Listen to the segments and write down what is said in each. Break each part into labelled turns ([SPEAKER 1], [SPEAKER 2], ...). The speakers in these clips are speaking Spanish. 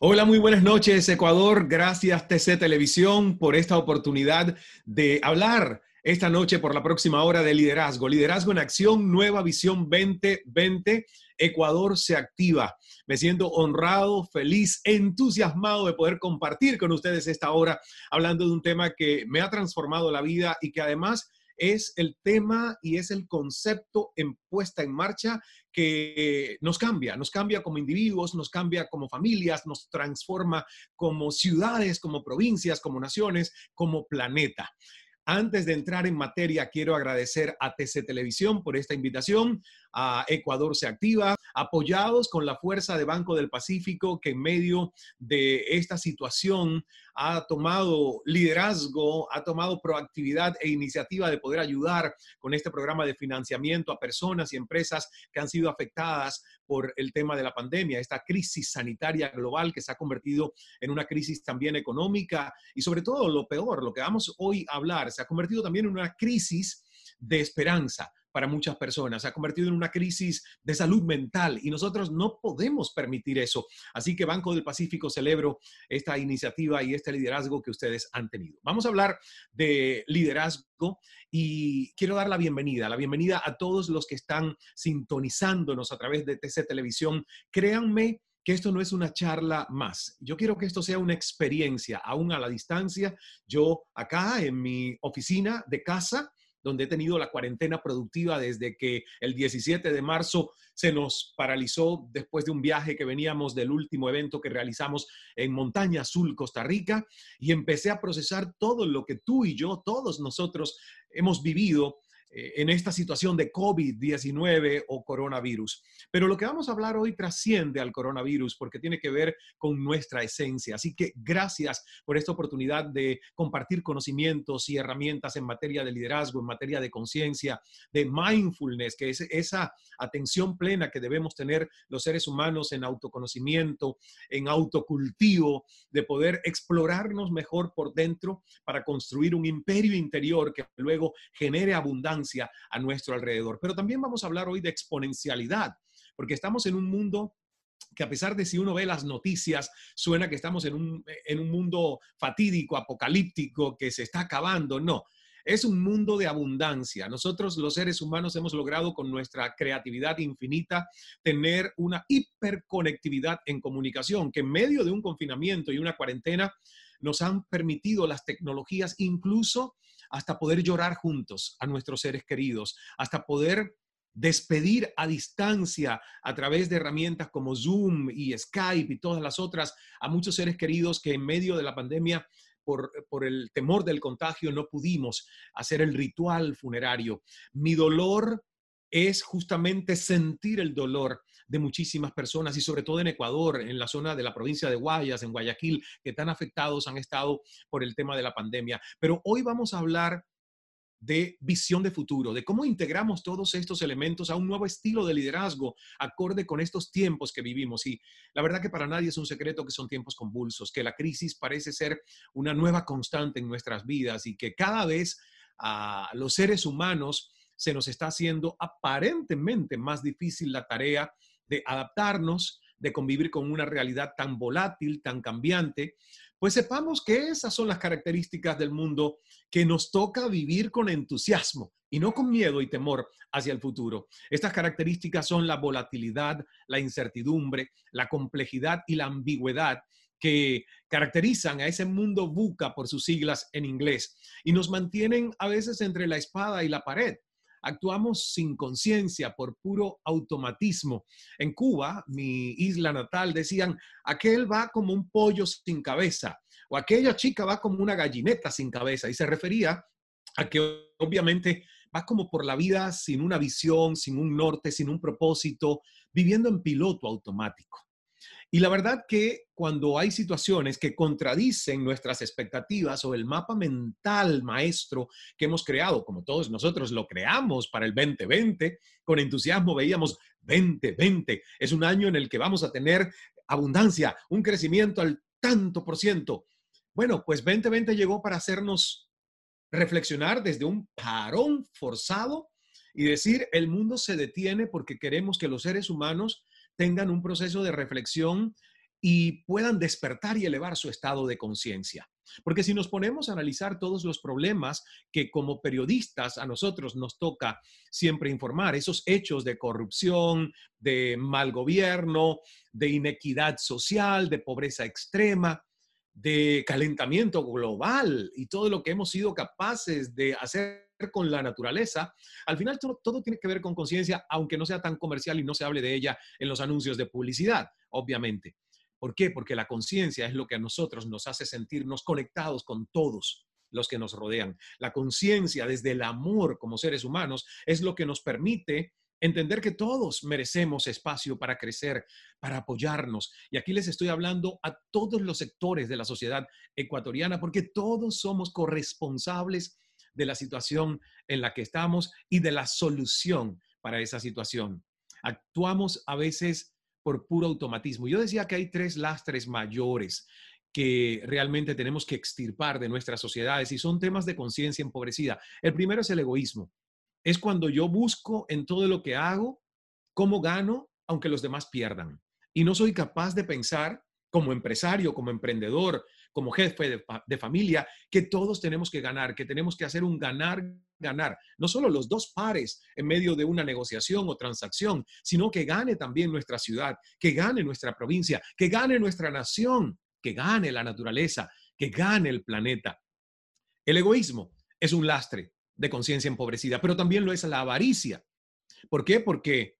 [SPEAKER 1] Hola, muy buenas noches, Ecuador. Gracias, TC Televisión, por esta oportunidad de hablar esta noche por la próxima hora de liderazgo. Liderazgo en acción, nueva visión 2020. Ecuador se activa. Me siento honrado, feliz, entusiasmado de poder compartir con ustedes esta hora hablando de un tema que me ha transformado la vida y que además es el tema y es el concepto en puesta en marcha que nos cambia, nos cambia como individuos, nos cambia como familias, nos transforma como ciudades, como provincias, como naciones, como planeta. Antes de entrar en materia, quiero agradecer a TC Televisión por esta invitación, a Ecuador se activa, apoyados con la fuerza de Banco del Pacífico que en medio de esta situación ha tomado liderazgo, ha tomado proactividad e iniciativa de poder ayudar con este programa de financiamiento a personas y empresas que han sido afectadas por el tema de la pandemia, esta crisis sanitaria global que se ha convertido en una crisis también económica y sobre todo lo peor, lo que vamos hoy a hablar, se ha convertido también en una crisis de esperanza para muchas personas, se ha convertido en una crisis de salud mental y nosotros no podemos permitir eso. Así que Banco del Pacífico celebro esta iniciativa y este liderazgo que ustedes han tenido. Vamos a hablar de liderazgo y quiero dar la bienvenida, la bienvenida a todos los que están sintonizándonos a través de TC Televisión. Créanme que esto no es una charla más. Yo quiero que esto sea una experiencia, aún a la distancia. Yo acá en mi oficina de casa, donde he tenido la cuarentena productiva desde que el 17 de marzo se nos paralizó después de un viaje que veníamos del último evento que realizamos en Montaña Azul, Costa Rica, y empecé a procesar todo lo que tú y yo, todos nosotros hemos vivido en esta situación de COVID-19 o coronavirus. Pero lo que vamos a hablar hoy trasciende al coronavirus porque tiene que ver con nuestra esencia. Así que gracias por esta oportunidad de compartir conocimientos y herramientas en materia de liderazgo, en materia de conciencia, de mindfulness, que es esa atención plena que debemos tener los seres humanos en autoconocimiento, en autocultivo, de poder explorarnos mejor por dentro para construir un imperio interior que luego genere abundancia a nuestro alrededor. Pero también vamos a hablar hoy de exponencialidad, porque estamos en un mundo que a pesar de si uno ve las noticias, suena que estamos en un, en un mundo fatídico, apocalíptico, que se está acabando. No, es un mundo de abundancia. Nosotros los seres humanos hemos logrado con nuestra creatividad infinita tener una hiperconectividad en comunicación que en medio de un confinamiento y una cuarentena nos han permitido las tecnologías incluso hasta poder llorar juntos a nuestros seres queridos, hasta poder despedir a distancia a través de herramientas como Zoom y Skype y todas las otras a muchos seres queridos que en medio de la pandemia por, por, el temor del contagio no pudimos hacer el ritual funerario. Mi dolor es justamente sentir el dolor de muchísimas personas y sobre todo en Ecuador, en la zona de la provincia de Guayas, en Guayaquil, que tan afectados han estado por el tema de la pandemia. Pero hoy vamos a hablar de visión de futuro, de cómo integramos todos estos elementos a un nuevo estilo de liderazgo acorde con estos tiempos que vivimos. Y la verdad que para nadie es un secreto que son tiempos convulsos, que la crisis parece ser una nueva constante en nuestras vidas y que cada vez a los seres humanos se nos está haciendo aparentemente más difícil la tarea de adaptarnos, de convivir con una realidad tan volátil, tan cambiante, pues sepamos que esas son las características del mundo que nos toca vivir con entusiasmo y no con miedo y temor hacia el futuro. Estas características son la volatilidad, la incertidumbre, la complejidad y la ambigüedad que caracterizan a ese mundo buca por sus siglas en inglés y nos mantienen a veces entre la espada y la pared actuamos sin conciencia, por puro automatismo. En Cuba, mi isla natal, decían, aquel va como un pollo sin cabeza o aquella chica va como una gallineta sin cabeza y se refería a que obviamente va como por la vida sin una visión, sin un norte, sin un propósito, viviendo en piloto automático. Y la verdad que cuando hay situaciones que contradicen nuestras expectativas o el mapa mental maestro que hemos creado, como todos nosotros lo creamos para el 2020, con entusiasmo veíamos 2020, es un año en el que vamos a tener abundancia, un crecimiento al tanto por ciento. Bueno, pues 2020 llegó para hacernos reflexionar desde un parón forzado y decir, el mundo se detiene porque queremos que los seres humanos tengan un proceso de reflexión y puedan despertar y elevar su estado de conciencia. Porque si nos ponemos a analizar todos los problemas que como periodistas a nosotros nos toca siempre informar, esos hechos de corrupción, de mal gobierno, de inequidad social, de pobreza extrema, de calentamiento global y todo lo que hemos sido capaces de hacer con la naturaleza, al final todo, tiene que ver con conciencia, aunque no sea tan comercial y no se hable de ella en los anuncios de publicidad, obviamente. ¿Por qué? Porque la conciencia es lo que a nosotros nos hace sentirnos conectados con todos los que nos rodean. La conciencia desde el amor como seres humanos es lo que nos permite entender que todos merecemos espacio para crecer, para apoyarnos. Y aquí les estoy hablando a todos los sectores de la sociedad ecuatoriana porque todos somos corresponsables de la situación en la que estamos y de la solución para esa situación. Actuamos a veces por puro automatismo. Yo decía que hay tres lastres mayores que realmente tenemos que extirpar de nuestras sociedades y son temas de conciencia empobrecida. El primero es el egoísmo. Es cuando yo busco en todo lo que hago cómo gano aunque los demás pierdan. Y no soy capaz de pensar como empresario, como emprendedor, como jefe de, familia, que todos tenemos que ganar, que tenemos que hacer un ganar, ganar. No solo los dos pares en medio de una negociación o transacción, sino que gane también nuestra ciudad, que gane nuestra provincia, que gane nuestra nación, que gane la naturaleza, que gane el planeta. El egoísmo es un lastre de conciencia empobrecida, pero también lo es la avaricia. ¿Por qué? Porque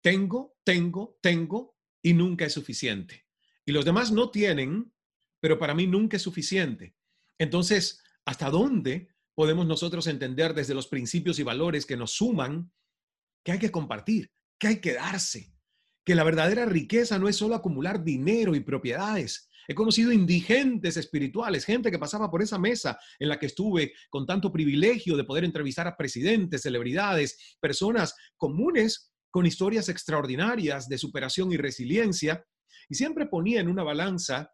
[SPEAKER 1] tengo, tengo, tengo y nunca es suficiente. Y los demás no tienen pero para mí nunca es suficiente. Entonces, ¿hasta dónde podemos nosotros entender desde los principios y valores que nos suman que hay que compartir, que hay que darse, que la verdadera riqueza no es solo acumular dinero y propiedades? He conocido indigentes espirituales, gente que pasaba por esa mesa en la que estuve con tanto privilegio de poder entrevistar a presidentes, celebridades, personas comunes con historias extraordinarias de superación y resiliencia, y siempre ponía en una balanza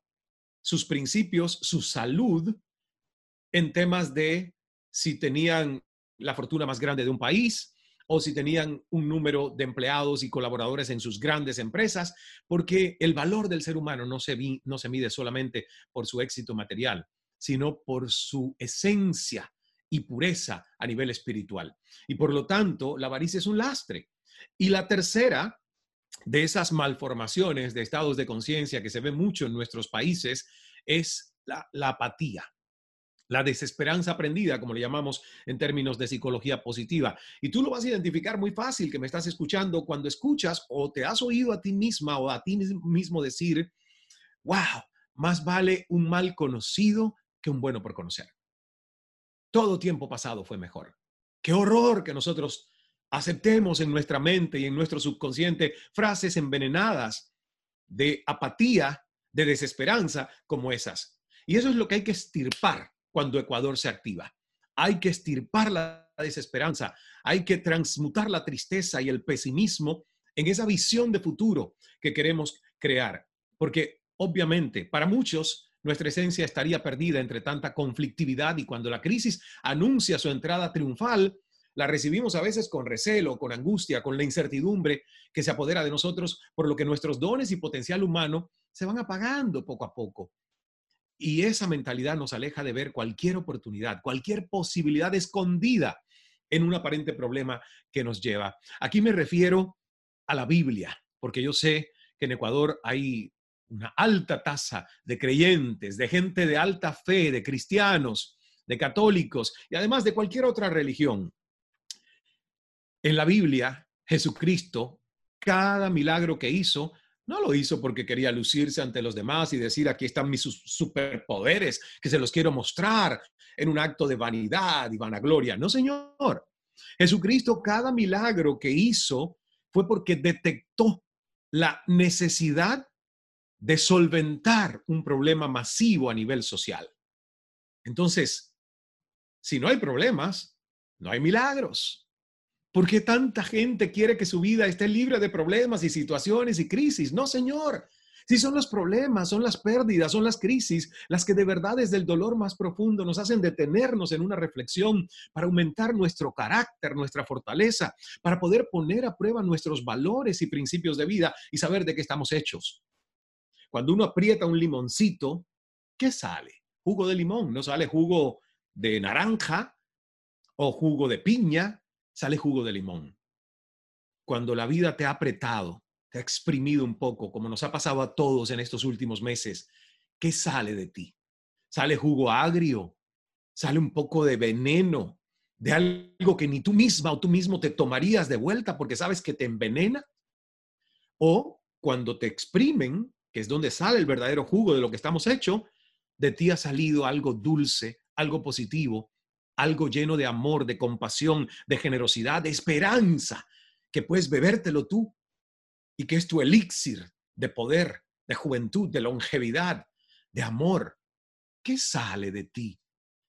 [SPEAKER 1] sus principios, su salud en temas de si tenían la fortuna más grande de un país o si tenían un número de empleados y colaboradores en sus grandes empresas, porque el valor del ser humano no se, no se mide solamente por su éxito material, sino por su esencia y pureza a nivel espiritual. Y por lo tanto, la avaricia es un lastre. Y la tercera de esas malformaciones de estados de conciencia que se ve mucho en nuestros países es la, apatía, la desesperanza aprendida, como le llamamos en términos de psicología positiva. Y tú lo vas a identificar muy fácil que me estás escuchando cuando escuchas o te has oído a ti misma o a ti mismo decir, wow, más vale un mal conocido que un bueno por conocer. Todo tiempo pasado fue mejor. Qué horror que nosotros aceptemos en nuestra mente y en nuestro subconsciente frases envenenadas de apatía, de desesperanza como esas. Y eso es lo que hay que estirpar cuando Ecuador se activa. Hay que estirpar la desesperanza, hay que transmutar la tristeza y el pesimismo en esa visión de futuro que queremos crear. Porque obviamente para muchos nuestra esencia estaría perdida entre tanta conflictividad y cuando la crisis anuncia su entrada triunfal, la recibimos a veces con recelo, con angustia, con la incertidumbre que se apodera de nosotros, por lo que nuestros dones y potencial humano se van apagando poco a poco. Y esa mentalidad nos aleja de ver cualquier oportunidad, cualquier posibilidad escondida en un aparente problema que nos lleva. Aquí me refiero a la Biblia, porque yo sé que en Ecuador hay una alta tasa de creyentes, de gente de alta fe, de cristianos, de católicos y además de cualquier otra religión. En la Biblia, Jesucristo, cada milagro que hizo, no lo hizo porque quería lucirse ante los demás y decir, aquí están mis superpoderes, que se los quiero mostrar en un acto de vanidad y vanagloria. No, Señor. Jesucristo, cada milagro que hizo fue porque detectó la necesidad de solventar un problema masivo a nivel social. Entonces, si no hay problemas, no hay milagros. ¿Por qué tanta gente quiere que su vida esté libre de problemas y situaciones y crisis? No, Señor. Si son los problemas, son las pérdidas, son las crisis, las que de verdad desde el dolor más profundo nos hacen detenernos en una reflexión para aumentar nuestro carácter, nuestra fortaleza, para poder poner a prueba nuestros valores y principios de vida y saber de qué estamos hechos. Cuando uno aprieta un limoncito, ¿qué sale? Jugo de limón, no sale jugo de naranja o jugo de piña, sale jugo de limón. Cuando la vida te ha apretado, te ha exprimido un poco, como nos ha pasado a todos en estos últimos meses, ¿qué sale de ti? Sale jugo agrio, sale un poco de veneno, de algo que ni tú misma o tú mismo te tomarías de vuelta porque sabes que te envenena. O cuando te exprimen, que es donde sale el verdadero jugo de lo que estamos hecho, de ti ha salido algo dulce, algo positivo, algo lleno de amor, de compasión, de generosidad, de esperanza, que puedes bebértelo tú y que es tu elixir de poder, de juventud, de longevidad, de amor. ¿Qué sale de ti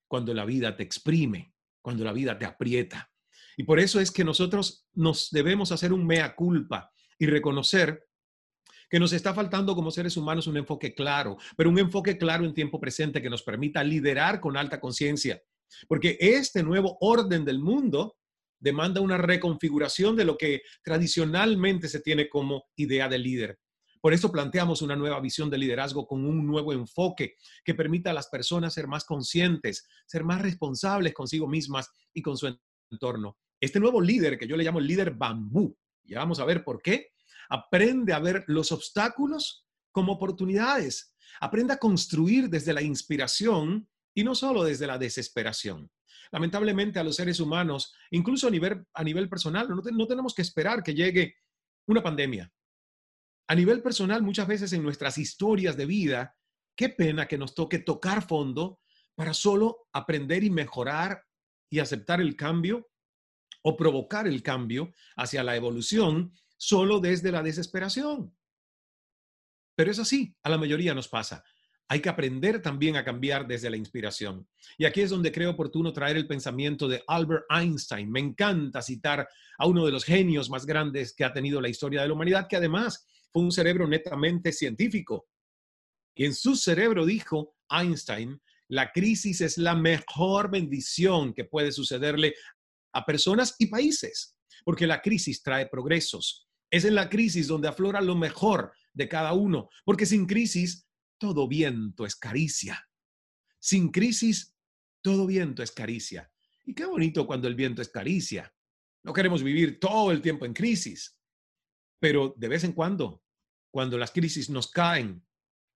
[SPEAKER 1] cuando la vida te exprime, cuando la vida te aprieta? Y por eso es que nosotros nos debemos hacer un mea culpa y reconocer que nos está faltando como seres humanos un enfoque claro, pero un enfoque claro en tiempo presente que nos permita liderar con alta conciencia. Porque este nuevo orden del mundo demanda una reconfiguración de lo que tradicionalmente se tiene como idea de líder. Por eso planteamos una nueva visión de liderazgo con un nuevo enfoque que permita a las personas ser más conscientes, ser más responsables consigo mismas y con su entorno. Este nuevo líder, que yo le llamo el líder bambú, ya vamos a ver por qué, aprende a ver los obstáculos como oportunidades, aprende a construir desde la inspiración y no solo desde la desesperación. Lamentablemente a los seres humanos, incluso a nivel, a nivel personal, no, no tenemos que esperar que llegue una pandemia. A nivel personal, muchas veces en nuestras historias de vida, qué pena que nos toque tocar fondo para solo aprender y mejorar y aceptar el cambio o provocar el cambio hacia la evolución solo desde la desesperación. Pero es así, a la mayoría nos pasa. Hay que aprender también a cambiar desde la inspiración. Y aquí es donde creo oportuno traer el pensamiento de Albert Einstein. Me encanta citar a uno de los genios más grandes que ha tenido la historia de la humanidad, que además fue un cerebro netamente científico. Y en su cerebro dijo Einstein, la crisis es la mejor bendición que puede sucederle a personas y países, porque la crisis trae progresos. Es en la crisis donde aflora lo mejor de cada uno, porque sin crisis todo viento es caricia. Sin crisis, todo viento es caricia. Y qué bonito cuando el viento es caricia. No queremos vivir todo el tiempo en crisis, pero de vez en cuando, cuando las crisis nos caen,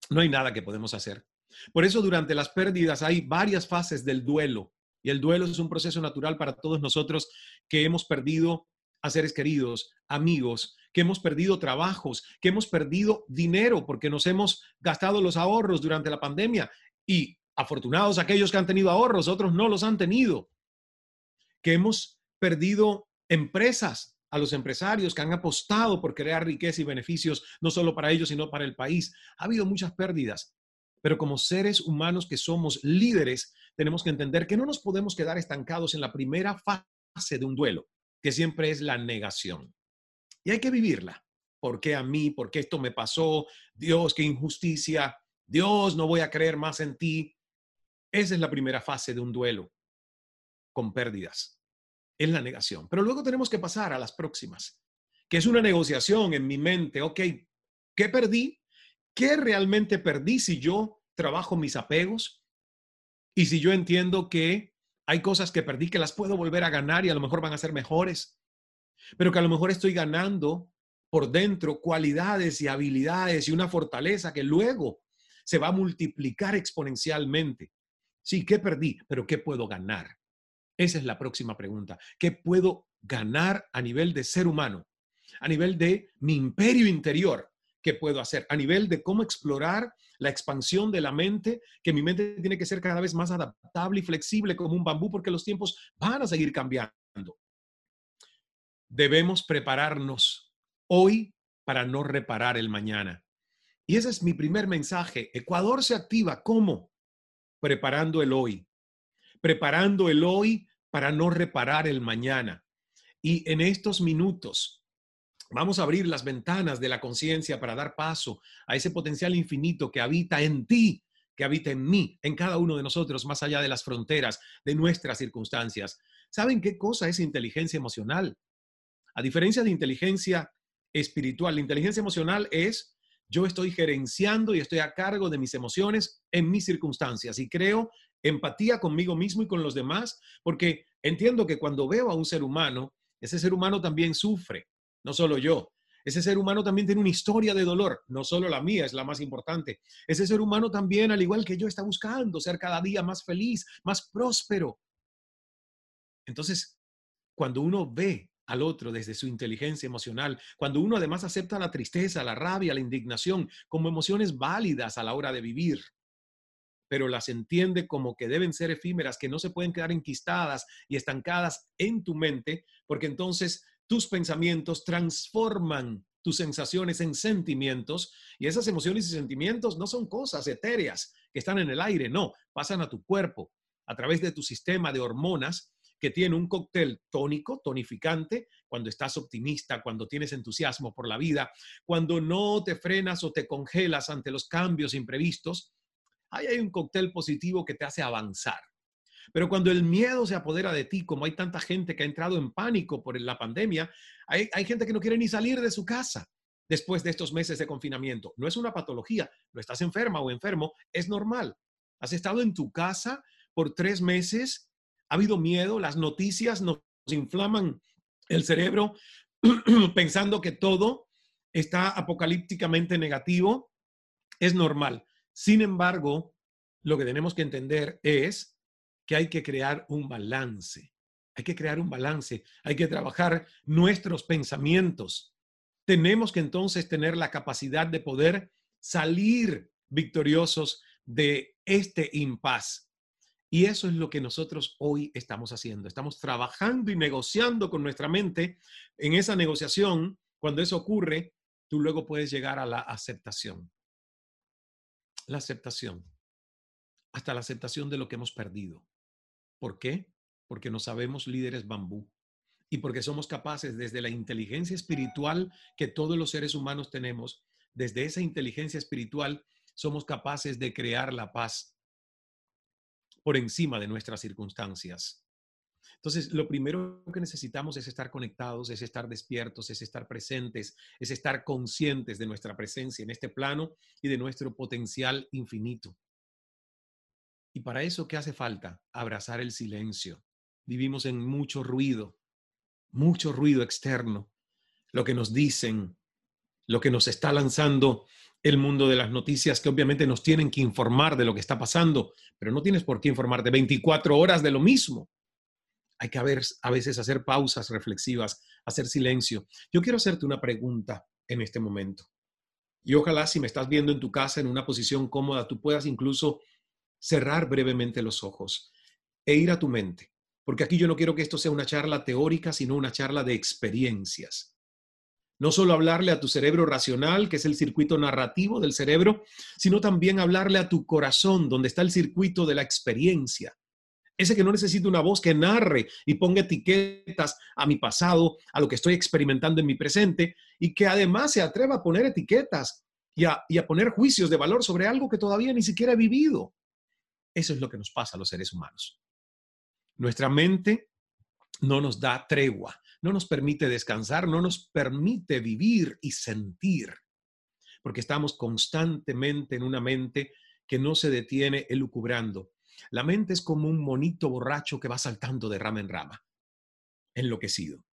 [SPEAKER 1] no hay nada que podemos hacer. Por eso durante las pérdidas hay varias fases del duelo. Y el duelo es un proceso natural para todos nosotros que hemos perdido a seres queridos, amigos, que hemos perdido trabajos, que hemos perdido dinero porque nos hemos gastado los ahorros durante la pandemia. Y afortunados aquellos que han tenido ahorros, otros no los han tenido. Que hemos perdido empresas a los empresarios que han apostado por crear riqueza y beneficios, no solo para ellos, sino para el país. Ha habido muchas pérdidas, pero como seres humanos que somos líderes, tenemos que entender que no nos podemos quedar estancados en la primera fase de un duelo, que siempre es la negación. Y hay que vivirla. ¿Por qué a mí? ¿Por qué esto me pasó? Dios, qué injusticia. Dios, no voy a creer más en ti. Esa es la primera fase de un duelo con pérdidas. Es la negación. Pero luego tenemos que pasar a las próximas, que es una negociación en mi mente. Ok, ¿qué perdí? ¿Qué realmente perdí si yo trabajo mis apegos? Y si yo entiendo que hay cosas que perdí que las puedo volver a ganar y a lo mejor van a ser mejores pero que a lo mejor estoy ganando por dentro cualidades y habilidades y una fortaleza que luego se va a multiplicar exponencialmente. Sí, ¿qué perdí? Pero ¿qué puedo ganar? Esa es la próxima pregunta. ¿Qué puedo ganar a nivel de ser humano? A nivel de mi imperio interior. ¿Qué puedo hacer? A nivel de cómo explorar la expansión de la mente, que mi mente tiene que ser cada vez más adaptable y flexible como un bambú porque los tiempos van a seguir cambiando debemos prepararnos hoy para no reparar el mañana. Y ese es mi primer mensaje. Ecuador se activa ¿cómo? Preparando el hoy. Preparando el hoy para no reparar el mañana. Y en estos minutos vamos a abrir las ventanas de la conciencia para dar paso a ese potencial infinito que habita en ti, que habita en mí, en cada uno de nosotros, más allá de las fronteras de nuestras circunstancias. ¿Saben qué cosa es inteligencia emocional? A diferencia de inteligencia espiritual, la inteligencia emocional es Yo estoy gerenciando y estoy a cargo de mis emociones en mis circunstancias y creo empatía conmigo mismo y con los demás, porque entiendo que cuando veo a un ser humano, ese ser humano también sufre, no solo yo. Ese ser humano también tiene una historia de dolor, no solo la mía es la más importante. Ese ser humano también, al igual que yo, está buscando ser cada día más feliz, más próspero. Entonces, cuando uno ve al otro desde su inteligencia emocional, cuando uno además acepta la tristeza, la rabia, la indignación como emociones válidas a la hora de vivir, pero las entiende como que deben ser efímeras, que no se pueden quedar enquistadas y estancadas en tu mente, porque entonces tus pensamientos transforman tus sensaciones en sentimientos y esas emociones y sentimientos no son cosas etéreas que están en el aire, no, pasan a tu cuerpo a través de tu sistema de hormonas que tiene un cóctel tónico, tonificante, cuando estás optimista, cuando tienes entusiasmo por la vida, cuando no te frenas o te congelas ante los cambios imprevistos, ahí hay un cóctel positivo que te hace avanzar. Pero cuando el miedo se apodera de ti, como hay tanta gente que ha entrado en pánico por la pandemia, hay, hay gente que no quiere ni salir de su casa después de estos meses de confinamiento. No es una patología, no estás enferma o enfermo, es normal. Has estado en tu casa por tres meses ha habido miedo, las noticias nos inflaman el cerebro pensando que todo está apocalípticamente negativo, es normal. Sin embargo, lo que tenemos que entender es que hay que crear un balance. Hay que crear un balance, hay que trabajar nuestros pensamientos. Tenemos que entonces tener la capacidad de poder salir victoriosos de este impas. Y eso es lo que nosotros hoy estamos haciendo. Estamos trabajando y negociando con nuestra mente. En esa negociación, cuando eso ocurre, tú luego puedes llegar a la aceptación. La aceptación. Hasta la aceptación de lo que hemos perdido. ¿Por qué? Porque no sabemos líderes bambú. Y porque somos capaces desde la inteligencia espiritual que todos los seres humanos tenemos, desde esa inteligencia espiritual, somos capaces de crear la paz por encima de nuestras circunstancias. Entonces, lo primero que necesitamos es estar conectados, es estar despiertos, es estar presentes, es estar conscientes de nuestra presencia en este plano y de nuestro potencial infinito. Y para eso, ¿qué hace falta? Abrazar el silencio. Vivimos en mucho ruido, mucho ruido externo. Lo que nos dicen, lo que nos está lanzando el mundo de las noticias que obviamente nos tienen que informar de lo que está pasando, pero no tienes por qué informarte 24 horas de lo mismo. Hay que a veces hacer pausas reflexivas, hacer silencio. Yo quiero hacerte una pregunta en este momento. Y ojalá si me estás viendo en tu casa en una posición cómoda, tú puedas incluso cerrar brevemente los ojos e ir a tu mente. Porque aquí yo no quiero que esto sea una charla teórica, sino una charla de experiencias. No solo hablarle a tu cerebro racional, que es el circuito narrativo del cerebro, sino también hablarle a tu corazón, donde está el circuito de la experiencia. Ese que no necesita una voz que narre y ponga etiquetas a mi pasado, a lo que estoy experimentando en mi presente, y que además se atreva a poner etiquetas y a, y a poner juicios de valor sobre algo que todavía ni siquiera he vivido. Eso es lo que nos pasa a los seres humanos. Nuestra mente no nos da tregua no nos permite descansar, no nos permite vivir y sentir, porque estamos constantemente en una mente que no se detiene elucubrando. La mente es como un monito borracho que va saltando de rama en rama, enloquecido.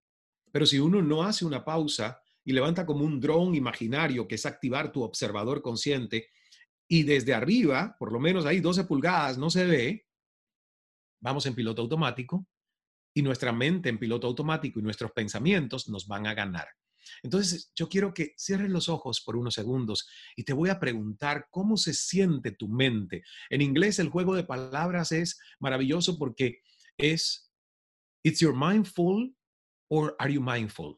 [SPEAKER 1] Pero si uno no hace una pausa y levanta como un dron imaginario, que es activar tu observador consciente, y desde arriba, por lo menos ahí 12 pulgadas, no se ve, vamos en piloto automático, y nuestra mente en piloto automático y nuestros pensamientos nos van a ganar. Entonces, yo quiero que cierres los ojos por unos segundos y te voy a preguntar cómo se siente tu mente. En inglés el juego de palabras es maravilloso porque es, it's your mindful or are you mindful?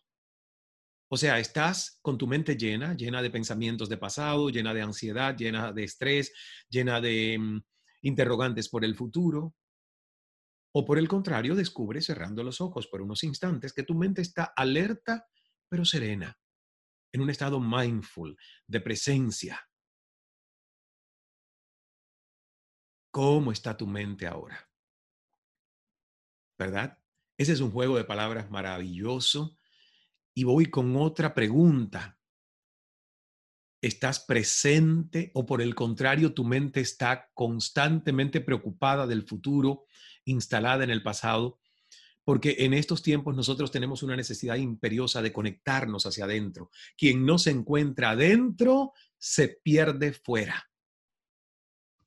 [SPEAKER 1] O sea, estás con tu mente llena, llena de pensamientos de pasado, llena de ansiedad, llena de estrés, llena de mm, interrogantes por el futuro, o por el contrario, descubres cerrando los ojos por unos instantes que tu mente está alerta pero serena, en un estado mindful, de presencia. ¿Cómo está tu mente ahora? ¿Verdad? Ese es un juego de palabras maravilloso. Y voy con otra pregunta. estás presente o por el contrario tu mente está constantemente preocupada del futuro, instalada en el pasado, porque en estos tiempos nosotros tenemos una necesidad imperiosa de conectarnos hacia adentro. Quien no se encuentra adentro se pierde fuera.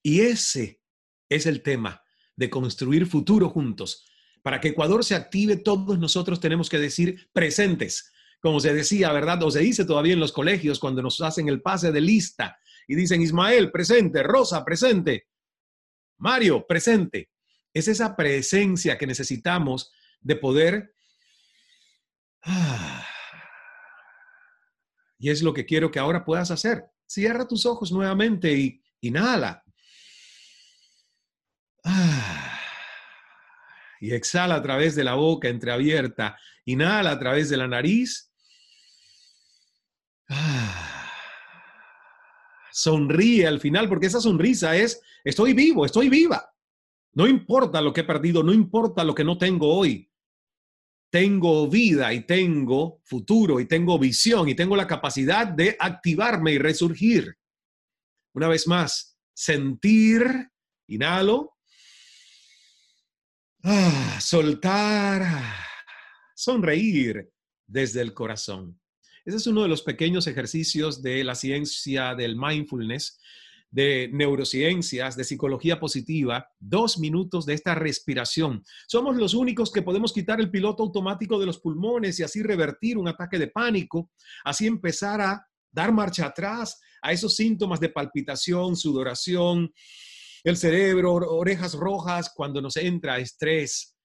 [SPEAKER 1] Y ese es el tema de construir futuro juntos. Para que Ecuador se active, todos nosotros tenemos que decir presentes, como se decía, ¿verdad? O se dice todavía en los colegios cuando nos hacen el pase de lista y dicen Ismael, presente, Rosa, presente, Mario, presente. Es esa presencia que necesitamos de poder... Ah, y es lo que quiero que ahora puedas hacer. Cierra tus ojos nuevamente y inhala. Ah, y exhala a través de la boca entreabierta. Inhala a través de la nariz. Ah, sonríe al final, porque esa sonrisa es, estoy vivo, estoy viva. No importa lo que he perdido, no importa lo que no tengo hoy. Tengo vida y tengo futuro y tengo visión y tengo la capacidad de activarme y resurgir. Una vez más, sentir, inhalo, ah, soltar, sonreír desde el corazón. Ese es uno de los pequeños ejercicios de la ciencia del mindfulness de neurociencias, de psicología positiva, dos minutos de esta respiración. Somos los únicos que podemos quitar el piloto automático de los pulmones y así revertir un ataque de pánico, así empezar a dar marcha atrás a esos síntomas de palpitación, sudoración, el cerebro, orejas rojas cuando nos entra estrés.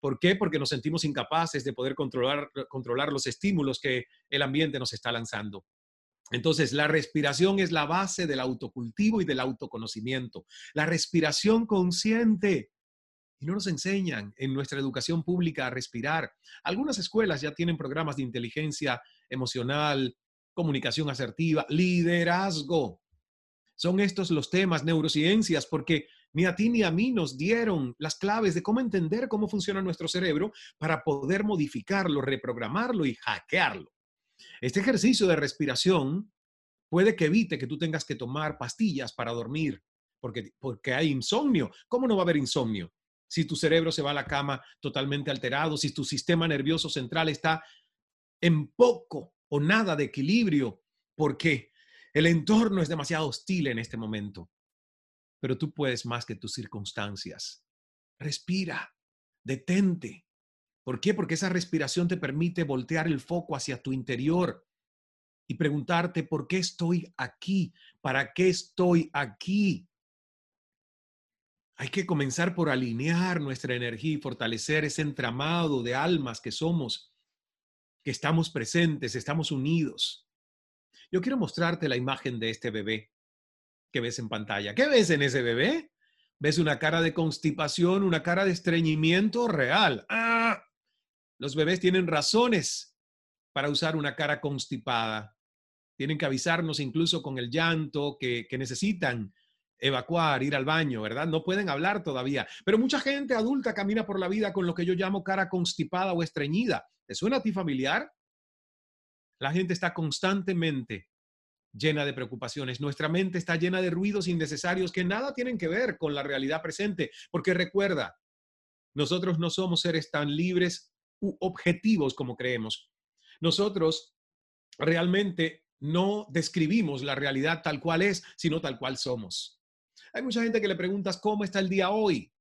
[SPEAKER 1] ¿Por qué? Porque nos sentimos incapaces de poder controlar, controlar los estímulos que el ambiente nos está lanzando. Entonces, la respiración es la base del autocultivo y del autoconocimiento. La respiración consciente. Y no nos enseñan en nuestra educación pública a respirar. Algunas escuelas ya tienen programas de inteligencia emocional, comunicación asertiva, liderazgo. Son estos los temas, neurociencias, porque ni a ti ni a mí nos dieron las claves de cómo entender cómo funciona nuestro cerebro para poder modificarlo, reprogramarlo y hackearlo. Este ejercicio de respiración puede que evite que tú tengas que tomar pastillas para dormir, porque, porque hay insomnio. ¿Cómo no va a haber insomnio? Si tu cerebro se va a la cama totalmente alterado, si tu sistema nervioso central está en poco o nada de equilibrio, porque el entorno es demasiado hostil en este momento. Pero tú puedes más que tus circunstancias. Respira, detente, ¿Por qué? Porque esa respiración te permite voltear el foco hacia tu interior y preguntarte, ¿por qué estoy aquí? ¿Para qué estoy aquí? Hay que comenzar por alinear nuestra energía y fortalecer ese entramado de almas que somos, que estamos presentes, estamos unidos. Yo quiero mostrarte la imagen de este bebé que ves en pantalla. ¿Qué ves en ese bebé? ¿Ves una cara de constipación, una cara de estreñimiento real? ¡Ah! Los bebés tienen razones para usar una cara constipada. Tienen que avisarnos incluso con el llanto que, necesitan evacuar, ir al baño, ¿verdad? No pueden hablar todavía. Pero mucha gente adulta camina por la vida con lo que yo llamo cara constipada o estreñida. ¿Te suena a ti familiar? La gente está constantemente llena de preocupaciones. Nuestra mente está llena de ruidos innecesarios que nada tienen que ver con la realidad presente. Porque recuerda, nosotros no somos seres tan libres objetivos como creemos. Nosotros realmente no describimos la realidad tal cual es, sino tal cual somos. Hay mucha gente que le preguntas cómo está el día hoy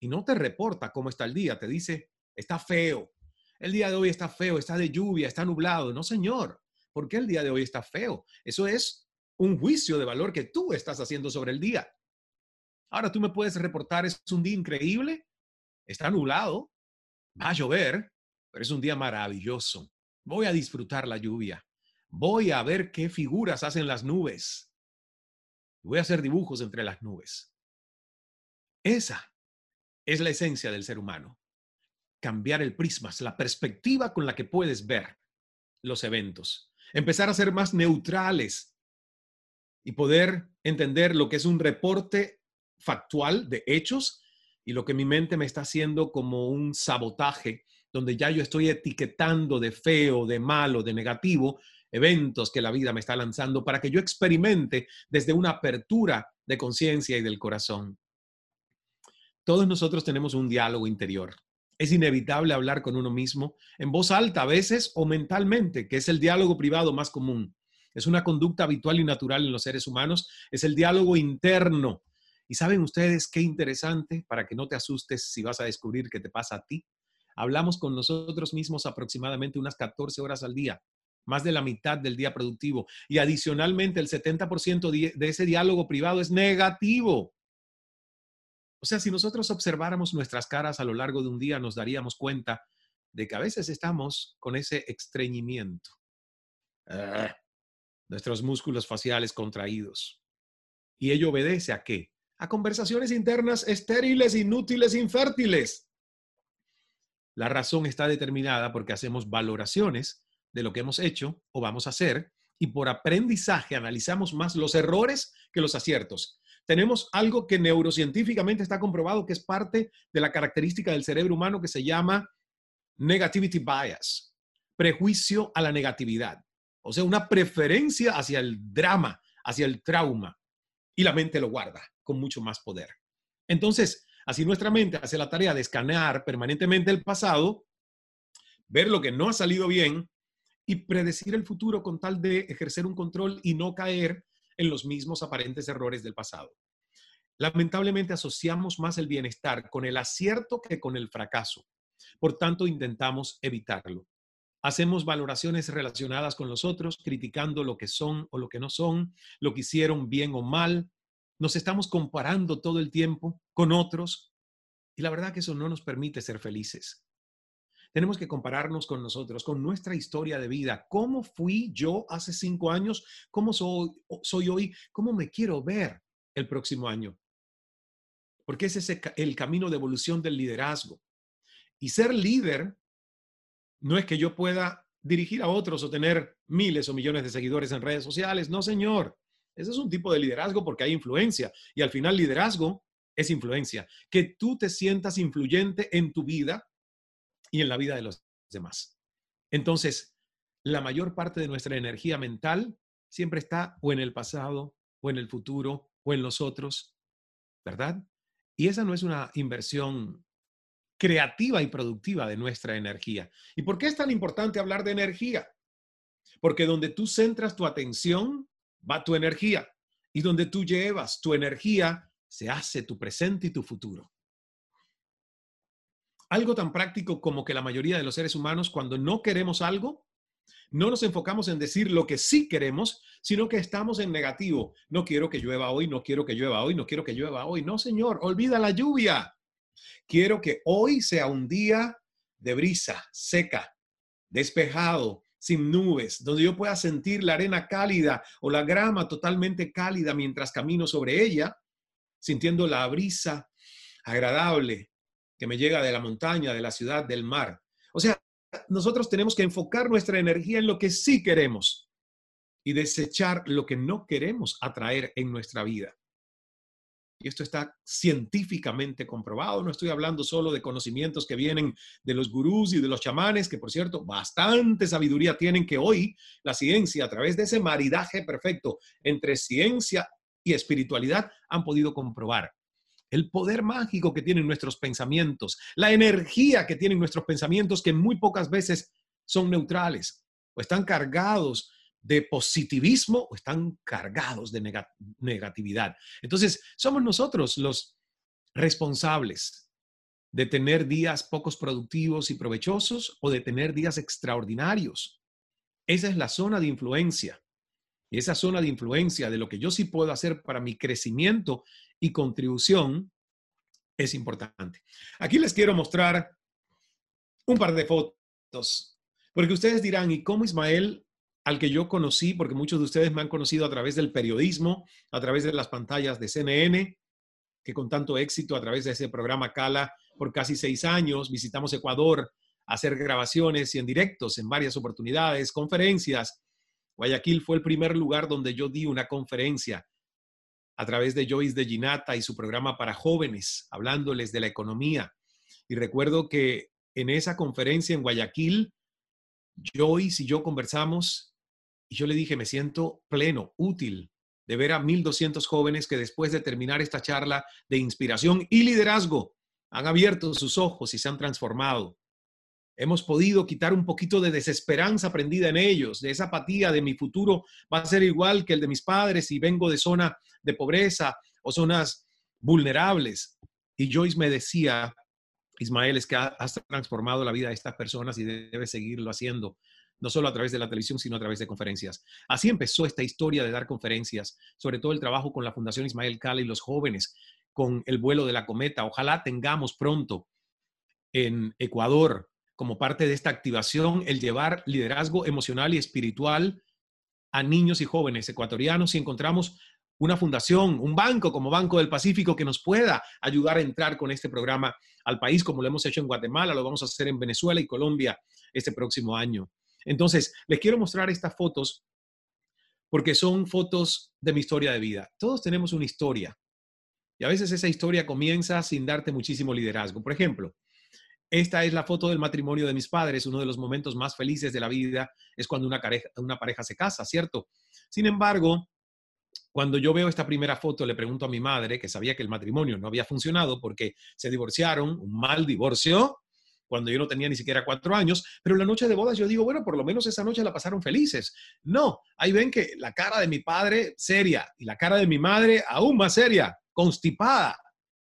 [SPEAKER 1] y no te reporta cómo está el día, te dice, está feo. El día de hoy está feo, está de lluvia, está nublado. No, señor, ¿por qué el día de hoy está feo? Eso es un juicio de valor que tú estás haciendo sobre el día. Ahora tú me puedes reportar, es un día increíble, está nublado, va a llover, pero es un día maravilloso. Voy a disfrutar la lluvia. Voy a ver qué figuras hacen las nubes. Voy a hacer dibujos entre las nubes. Esa es la esencia del ser humano. Cambiar el prisma, la perspectiva con la que puedes ver los eventos. Empezar a ser más neutrales y poder entender lo que es un reporte factual de hechos y lo que mi mente me está haciendo como un sabotaje, donde ya yo estoy etiquetando de feo, de malo, de negativo, eventos que la vida me está lanzando para que yo experimente desde una apertura de conciencia y del corazón. Todos nosotros tenemos un diálogo interior. Es inevitable hablar con uno mismo en voz alta a veces o mentalmente, que es el diálogo privado más común. Es una conducta habitual y natural en los seres humanos. Es el diálogo interno. Y saben ustedes qué interesante, para que no te asustes si vas a descubrir qué te pasa a ti. Hablamos con nosotros mismos aproximadamente unas 14 horas al día, más de la mitad del día productivo. Y adicionalmente el 70% de ese diálogo privado es negativo. O sea, si nosotros observáramos nuestras caras a lo largo de un día, nos daríamos cuenta de que a veces estamos con ese estreñimiento. Ah, nuestros músculos faciales contraídos. ¿Y ello obedece a qué? A conversaciones internas estériles, inútiles, infértiles. La razón está determinada porque hacemos valoraciones de lo que hemos hecho o vamos a hacer y por aprendizaje analizamos más los errores que los aciertos tenemos algo que neurocientíficamente está comprobado que es parte de la característica del cerebro humano que se llama negativity bias, prejuicio a la negatividad. O sea, una preferencia hacia el drama, hacia el trauma. Y la mente lo guarda con mucho más poder. Entonces, así nuestra mente hace la tarea de escanear permanentemente el pasado, ver lo que no ha salido bien y predecir el futuro con tal de ejercer un control y no caer en los mismos aparentes errores del pasado. Lamentablemente asociamos más el bienestar con el acierto que con el fracaso. Por tanto, intentamos evitarlo. Hacemos valoraciones relacionadas con los otros, criticando lo que son o lo que no son, lo que hicieron bien o mal. Nos estamos comparando todo el tiempo con otros y la verdad que eso no nos permite ser felices. Tenemos que compararnos con nosotros, con nuestra historia de vida. ¿Cómo fui yo hace cinco años? ¿Cómo soy, soy hoy? ¿Cómo me quiero ver el próximo año? Porque ese es el camino de evolución del liderazgo. Y ser líder no es que yo pueda dirigir a otros o tener miles o millones de seguidores en redes sociales. No, señor. Ese es un tipo de liderazgo porque hay influencia. Y al final liderazgo es influencia. Que tú te sientas influyente en tu vida y en la vida de los demás. Entonces, la mayor parte de nuestra energía mental siempre está o en el pasado, o en el futuro, o en los otros, ¿verdad? Y esa no es una inversión creativa y productiva de nuestra energía. ¿Y por qué es tan importante hablar de energía? Porque donde tú centras tu atención, va tu energía. Y donde tú llevas tu energía, se hace tu presente y tu futuro. Algo tan práctico como que la mayoría de los seres humanos, cuando no queremos algo, no nos enfocamos en decir lo que sí queremos, sino que estamos en negativo. No quiero que llueva hoy, no quiero que llueva hoy, no quiero que llueva hoy. No, señor, olvida la lluvia. Quiero que hoy sea un día de brisa, seca, despejado, sin nubes, donde yo pueda sentir la arena cálida o la grama totalmente cálida mientras camino sobre ella, sintiendo la brisa agradable que me llega de la montaña, de la ciudad, del mar. O sea, nosotros tenemos que enfocar nuestra energía en lo que sí queremos y desechar lo que no queremos atraer en nuestra vida. Y esto está científicamente comprobado. No estoy hablando solo de conocimientos que vienen de los gurús y de los chamanes, que por cierto, bastante sabiduría tienen que hoy la ciencia, a través de ese maridaje perfecto entre ciencia y espiritualidad, han podido comprobar el poder mágico que tienen nuestros pensamientos, la energía que tienen nuestros pensamientos que muy pocas veces son neutrales o están cargados de positivismo o están cargados de negatividad. Entonces, somos nosotros los responsables de tener días pocos productivos y provechosos o de tener días extraordinarios. Esa es la zona de influencia. Y esa zona de influencia de lo que yo sí puedo hacer para mi crecimiento y contribución es importante. Aquí les quiero mostrar un par de fotos, porque ustedes dirán, ¿y cómo Ismael, al que yo conocí, porque muchos de ustedes me han conocido a través del periodismo, a través de las pantallas de CNN, que con tanto éxito a través de ese programa Cala por casi seis años visitamos Ecuador a hacer grabaciones y en directos en varias oportunidades, conferencias. Guayaquil fue el primer lugar donde yo di una conferencia a través de Joyce de Ginata y su programa para jóvenes, hablándoles de la economía. Y recuerdo que en esa conferencia en Guayaquil, Joyce y yo conversamos Y yo le dije, me siento pleno, útil de ver a 1.200 jóvenes que después de terminar esta charla de inspiración y liderazgo han abierto sus ojos y se han transformado. Hemos podido quitar un poquito de desesperanza aprendida en ellos, de esa apatía de mi futuro va a ser igual que el de mis padres y vengo de zona de pobreza o zonas vulnerables. Y Joyce me decía, Ismael, es que has transformado la vida de estas personas y debes seguirlo haciendo, no solo a través de la televisión, sino a través de conferencias. Así empezó esta historia de dar conferencias, sobre todo el trabajo con la Fundación Ismael Cala y los jóvenes, con el vuelo de la cometa. Ojalá tengamos pronto en Ecuador como parte de esta activación el llevar liderazgo emocional y espiritual a niños y jóvenes ecuatorianos y encontramos una fundación, un banco como Banco del Pacífico que nos pueda ayudar a entrar con este programa al país, como lo hemos hecho en Guatemala, lo vamos a hacer en Venezuela y Colombia este próximo año. Entonces, les quiero mostrar estas fotos porque son fotos de mi historia de vida. Todos tenemos una historia y a veces esa historia comienza sin darte muchísimo liderazgo. Por ejemplo, esta es la foto del matrimonio de mis padres. Uno de los momentos más felices de la vida es cuando una pareja, una pareja se casa, ¿cierto? Sin embargo, cuando yo veo esta primera foto, le pregunto a mi madre, que sabía que el matrimonio no había funcionado porque se divorciaron, un mal divorcio, cuando yo no tenía ni siquiera cuatro años, pero la noche de bodas yo digo, bueno, por lo menos esa noche la pasaron felices. No, ahí ven que la cara de mi padre seria y la cara de mi madre aún más seria, constipada,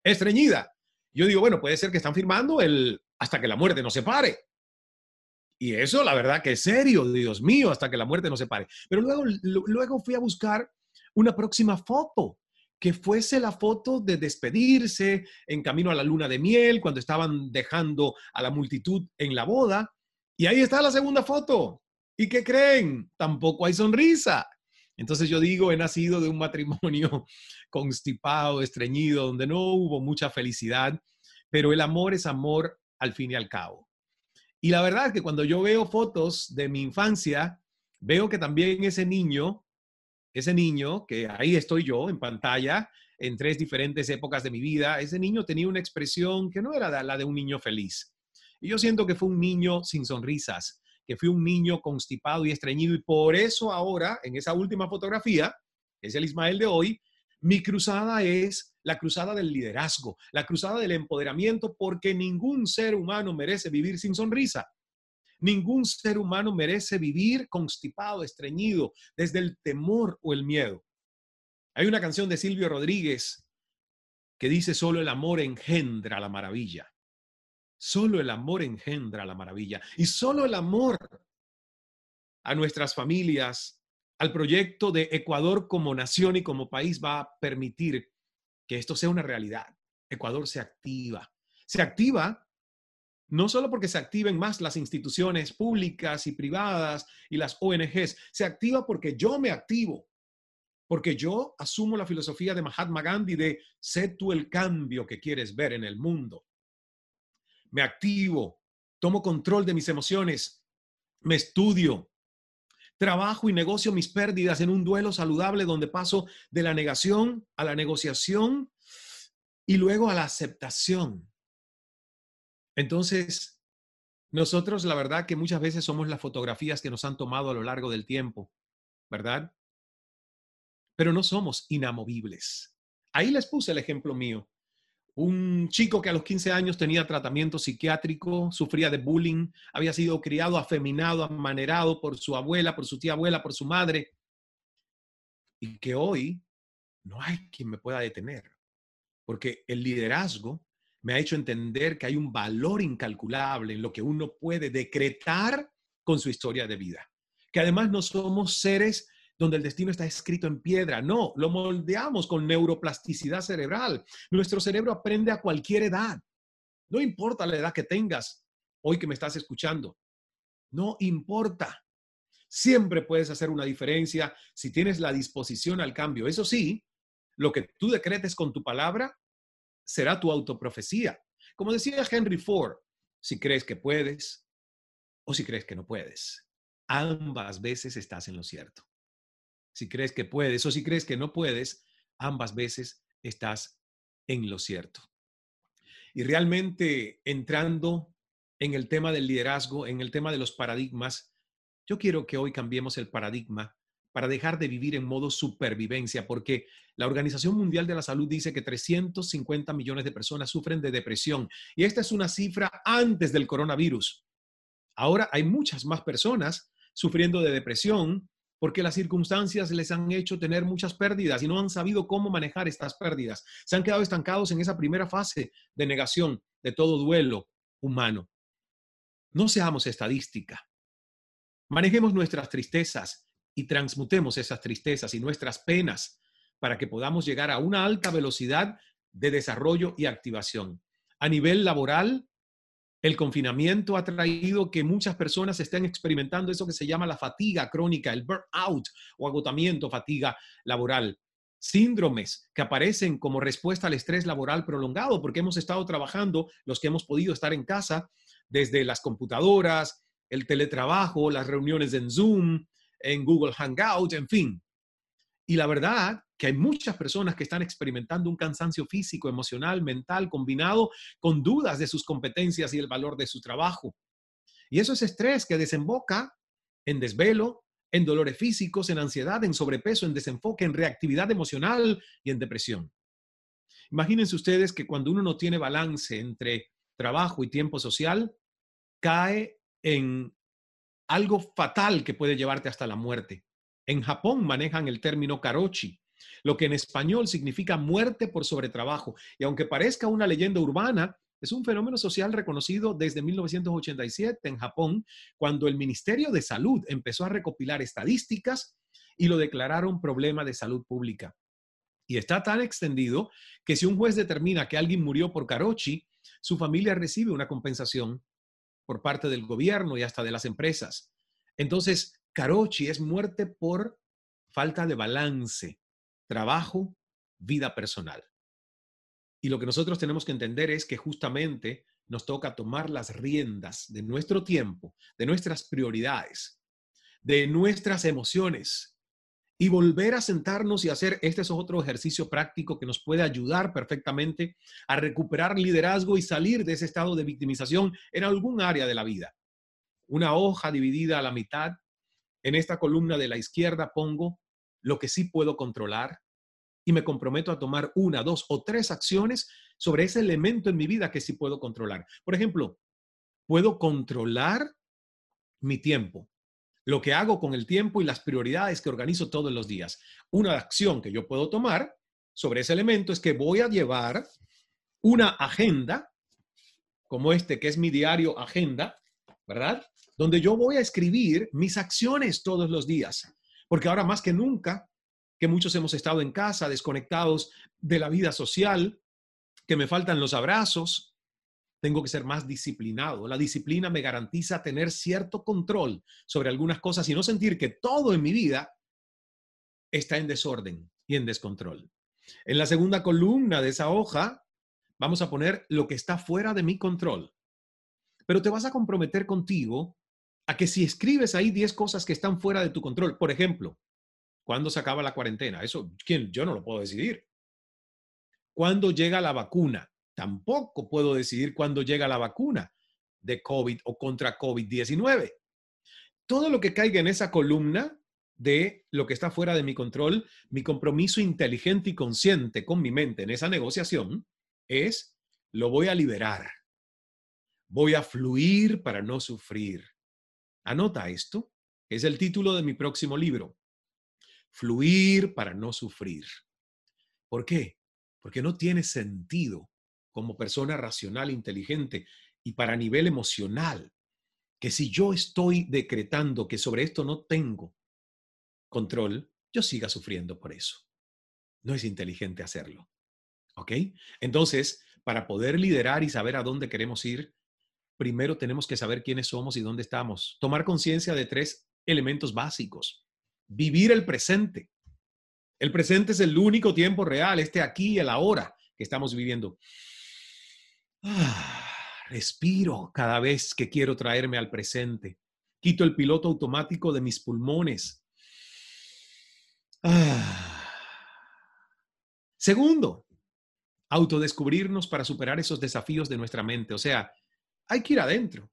[SPEAKER 1] estreñida. Yo digo, bueno, puede ser que están firmando el hasta que la muerte nos separe. Y eso, la verdad que es serio, Dios mío, hasta que la muerte nos separe. Pero luego, luego fui a buscar una próxima foto, que fuese la foto de despedirse en camino a la luna de miel, cuando estaban dejando a la multitud en la boda. Y ahí está la segunda foto. ¿Y qué creen? Tampoco hay sonrisa. Entonces yo digo, he nacido de un matrimonio constipado, estreñido, donde no hubo mucha felicidad, pero el amor es amor al fin y al cabo. Y la verdad es que cuando yo veo fotos de mi infancia, veo que también ese niño, ese niño, que ahí estoy yo en pantalla, en tres diferentes épocas de mi vida, ese niño tenía una expresión que no era la de un niño feliz. Y yo siento que fue un niño sin sonrisas, que fue un niño constipado y estreñido. Y por eso ahora, en esa última fotografía, es el Ismael de hoy, mi cruzada es la cruzada del liderazgo, la cruzada del empoderamiento, porque ningún ser humano merece vivir sin sonrisa. Ningún ser humano merece vivir constipado, estreñido, desde el temor o el miedo. Hay una canción de Silvio Rodríguez que dice, solo el amor engendra la maravilla. Solo el amor engendra la maravilla. Y solo el amor a nuestras familias, al proyecto de Ecuador como nación y como país va a permitir que esto sea una realidad. Ecuador se activa. Se activa no solo porque se activen más las instituciones públicas y privadas y las ONGs, se activa porque yo me activo, porque yo asumo la filosofía de Mahatma Gandhi de sé tú el cambio que quieres ver en el mundo. Me activo, tomo control de mis emociones, me estudio, trabajo y negocio mis pérdidas en un duelo saludable donde paso de la negación a la negociación y luego a la aceptación. Entonces, nosotros la verdad que muchas veces somos las fotografías que nos han tomado a lo largo del tiempo, ¿verdad? Pero no somos inamovibles. Ahí les puse el ejemplo mío un chico que a los 15 años tenía tratamiento psiquiátrico, sufría de bullying, había sido criado afeminado, amanerado por su abuela, por su tía abuela, por su madre, y que hoy no hay quien me pueda detener, porque el liderazgo me ha hecho entender que hay un valor incalculable en lo que uno puede decretar con su historia de vida, que además no somos seres donde el destino está escrito en piedra. No, lo moldeamos con neuroplasticidad cerebral. Nuestro cerebro aprende a cualquier edad. No importa la edad que tengas, hoy que me estás escuchando. No importa. Siempre puedes hacer una diferencia si tienes la disposición al cambio. Eso sí, lo que tú decretes con tu palabra será tu autoprofecía. Como decía Henry Ford, si crees que puedes o si crees que no puedes, ambas veces estás en lo cierto si crees que puedes o si crees que no puedes, ambas veces estás en lo cierto. Y realmente entrando en el tema del liderazgo, en el tema de los paradigmas, yo quiero que hoy cambiemos el paradigma para dejar de vivir en modo supervivencia, porque la Organización Mundial de la Salud dice que 350 millones de personas sufren de depresión y esta es una cifra antes del coronavirus. Ahora hay muchas más personas sufriendo de depresión porque las circunstancias les han hecho tener muchas pérdidas y no han sabido cómo manejar estas pérdidas. Se han quedado estancados en esa primera fase de negación de todo duelo humano. No seamos estadística. Manejemos nuestras tristezas y transmutemos esas tristezas y nuestras penas para que podamos llegar a una alta velocidad de desarrollo y activación. A nivel laboral, el confinamiento ha traído que muchas personas estén experimentando eso que se llama la fatiga crónica, el burnout o agotamiento, fatiga laboral. Síndromes que aparecen como respuesta al estrés laboral prolongado, porque hemos estado trabajando, los que hemos podido estar en casa, desde las computadoras, el teletrabajo, las reuniones en Zoom, en Google Hangout, en fin. Y la verdad que hay muchas personas que están experimentando un cansancio físico, emocional, mental, combinado con dudas de sus competencias y el valor de su trabajo. Y eso es estrés que desemboca en desvelo, en dolores físicos, en ansiedad, en sobrepeso, en desenfoque, en reactividad emocional y en depresión. Imagínense ustedes que cuando uno no tiene balance entre trabajo y tiempo social, cae en algo fatal que puede llevarte hasta la muerte. En Japón manejan el término karochi, lo que en español significa muerte por sobretrabajo. Y aunque parezca una leyenda urbana, es un fenómeno social reconocido desde 1987 en Japón, cuando el Ministerio de Salud empezó a recopilar estadísticas y lo declararon problema de salud pública. Y está tan extendido que si un juez determina que alguien murió por karochi, su familia recibe una compensación por parte del gobierno y hasta de las empresas. Entonces, Karochi es muerte por falta de balance, trabajo, vida personal. Y lo que nosotros tenemos que entender es que justamente nos toca tomar las riendas de nuestro tiempo, de nuestras prioridades, de nuestras emociones y volver a sentarnos y hacer, este es otro ejercicio práctico que nos puede ayudar perfectamente a recuperar liderazgo y salir de ese estado de victimización en algún área de la vida. Una hoja dividida a la mitad en esta columna de la izquierda pongo lo que sí puedo controlar y me comprometo a tomar una, dos o tres acciones sobre ese elemento en mi vida que sí puedo controlar. Por ejemplo, puedo controlar mi tiempo, lo que hago con el tiempo y las prioridades que organizo todos los días. Una acción que yo puedo tomar sobre ese elemento es que voy a llevar una agenda, como este que es mi diario agenda, ¿verdad? donde yo voy a escribir mis acciones todos los días. Porque ahora más que nunca, que muchos hemos estado en casa, desconectados de la vida social, que me faltan los abrazos, tengo que ser más disciplinado. La disciplina me garantiza tener cierto control sobre algunas cosas y no sentir que todo en mi vida está en desorden y en descontrol. En la segunda columna de esa hoja vamos a poner lo que está fuera de mi control. Pero te vas a comprometer contigo a que si escribes ahí 10 cosas que están fuera de tu control, por ejemplo, ¿cuándo se acaba la cuarentena? Eso, ¿quién? Yo no lo puedo decidir. ¿Cuándo llega la vacuna? Tampoco puedo decidir cuándo llega la vacuna de COVID o contra COVID-19. Todo lo que caiga en esa columna de lo que está fuera de mi control, mi compromiso inteligente y consciente con mi mente en esa negociación es, lo voy a liberar. Voy a fluir para no sufrir. Anota esto, es el título de mi próximo libro. Fluir para no sufrir. ¿Por qué? Porque no tiene sentido como persona racional, inteligente y para nivel emocional, que si yo estoy decretando que sobre esto no tengo control, yo siga sufriendo por eso. No es inteligente hacerlo. ¿Ok? Entonces, para poder liderar y saber a dónde queremos ir, primero tenemos que saber quiénes somos y dónde estamos. Tomar conciencia de tres elementos básicos. Vivir el presente. El presente es el único tiempo real, este aquí y el ahora que estamos viviendo. Ah, respiro cada vez que quiero traerme al presente. Quito el piloto automático de mis pulmones. Ah. Segundo, autodescubrirnos para superar esos desafíos de nuestra mente. O sea, hay que ir adentro.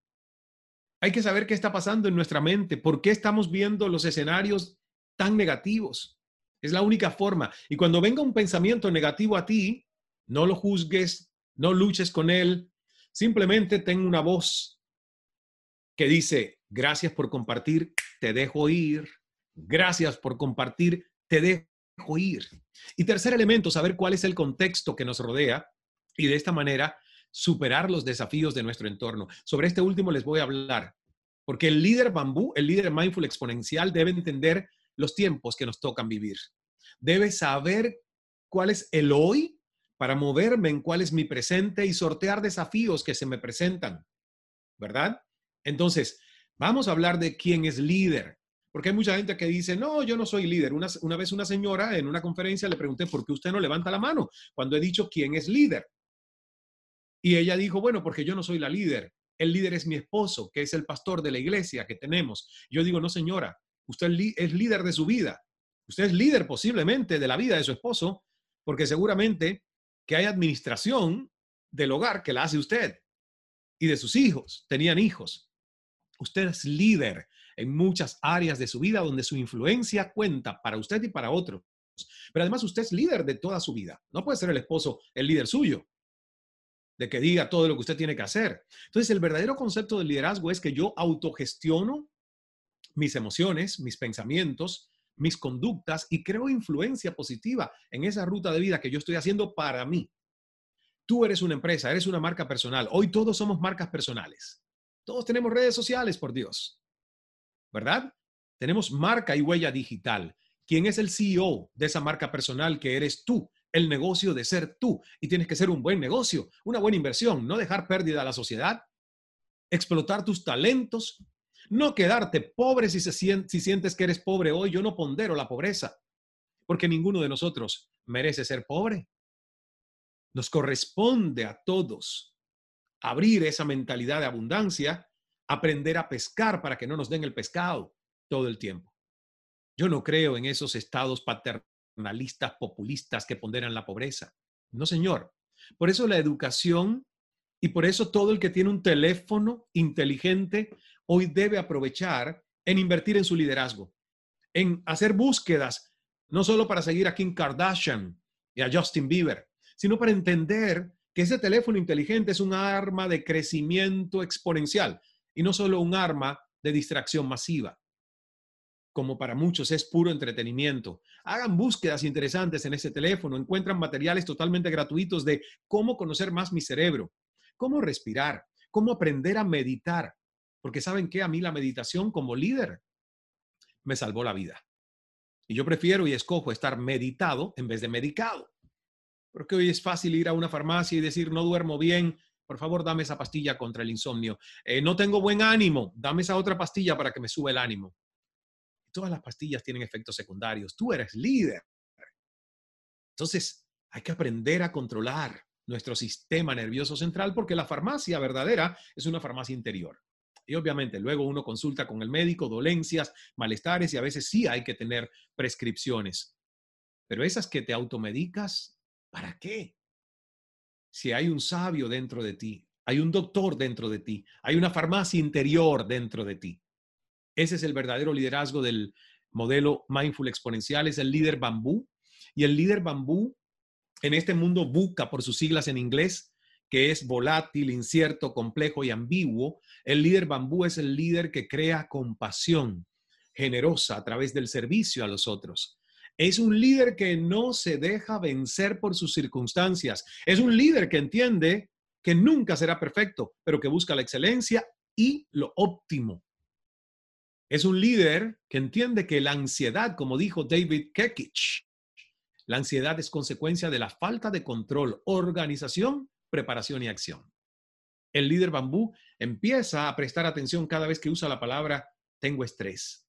[SPEAKER 1] Hay que saber qué está pasando en nuestra mente, por qué estamos viendo los escenarios tan negativos. Es la única forma. Y cuando venga un pensamiento negativo a ti, no lo juzgues, no luches con él, simplemente ten una voz que dice, gracias por compartir, te dejo ir, gracias por compartir, te dejo ir. Y tercer elemento, saber cuál es el contexto que nos rodea y de esta manera superar los desafíos de nuestro entorno. Sobre este último les voy a hablar, porque el líder bambú, el líder mindful exponencial debe entender los tiempos que nos tocan vivir. Debe saber cuál es el hoy para moverme en cuál es mi presente y sortear desafíos que se me presentan, ¿verdad? Entonces, vamos a hablar de quién es líder, porque hay mucha gente que dice, no, yo no soy líder. Una, una vez una señora en una conferencia le pregunté, ¿por qué usted no levanta la mano cuando he dicho quién es líder? Y ella dijo, bueno, porque yo no soy la líder. El líder es mi esposo, que es el pastor de la iglesia que tenemos. Yo digo, no, señora, usted es líder de su vida. Usted es líder posiblemente de la vida de su esposo, porque seguramente que hay administración del hogar que la hace usted y de sus hijos. Tenían hijos. Usted es líder en muchas áreas de su vida donde su influencia cuenta para usted y para otros. Pero además usted es líder de toda su vida. No puede ser el esposo el líder suyo, de que diga todo lo que usted tiene que hacer. Entonces, el verdadero concepto del liderazgo es que yo autogestiono mis emociones, mis pensamientos, mis conductas y creo influencia positiva en esa ruta de vida que yo estoy haciendo para mí. Tú eres una empresa, eres una marca personal. Hoy todos somos marcas personales. Todos tenemos redes sociales, por Dios. ¿Verdad? Tenemos marca y huella digital. ¿Quién es el CEO de esa marca personal que eres tú? El negocio de ser tú. Y tienes que ser un buen negocio, una buena inversión, no dejar pérdida a la sociedad, explotar tus talentos, no quedarte pobre si, se, si sientes que eres pobre hoy. Yo no pondero la pobreza, porque ninguno de nosotros merece ser pobre. Nos corresponde a todos abrir esa mentalidad de abundancia, aprender a pescar para que no nos den el pescado todo el tiempo. Yo no creo en esos estados paternalistas, populistas que ponderan la pobreza. No, señor. Por eso la educación y por eso todo el que tiene un teléfono inteligente hoy debe aprovechar en invertir en su liderazgo, en hacer búsquedas, no solo para seguir a Kim Kardashian y a Justin Bieber, sino para entender que ese teléfono inteligente es un arma de crecimiento exponencial y no solo un arma de distracción masiva, como para muchos es puro entretenimiento. Hagan búsquedas interesantes en ese teléfono, encuentran materiales totalmente gratuitos de cómo conocer más mi cerebro, cómo respirar, cómo aprender a meditar, porque saben que a mí la meditación como líder me salvó la vida. Y yo prefiero y escojo estar meditado en vez de medicado. Porque hoy es fácil ir a una farmacia y decir, no duermo bien, por favor dame esa pastilla contra el insomnio. Eh, no tengo buen ánimo, dame esa otra pastilla para que me sube el ánimo. Todas las pastillas tienen efectos secundarios. Tú eres líder. Entonces, hay que aprender a controlar nuestro sistema nervioso central porque la farmacia verdadera es una farmacia interior. Y obviamente luego uno consulta con el médico, dolencias, malestares y a veces sí hay que tener prescripciones. Pero esas que te automedicas, ¿para qué? Si hay un sabio dentro de ti, hay un doctor dentro de ti, hay una farmacia interior dentro de ti. Ese es el verdadero liderazgo del modelo Mindful Exponencial, es el líder bambú. Y el líder bambú en este mundo buca por sus siglas en inglés, que es volátil, incierto, complejo y ambiguo, el líder bambú es el líder que crea compasión generosa a través del servicio a los otros. Es un líder que no se deja vencer por sus circunstancias. Es un líder que entiende que nunca será perfecto, pero que busca la excelencia y lo óptimo. Es un líder que entiende que la ansiedad, como dijo David Kekich, la ansiedad es consecuencia de la falta de control, organización preparación y acción. El líder bambú empieza a prestar atención cada vez que usa la palabra tengo estrés,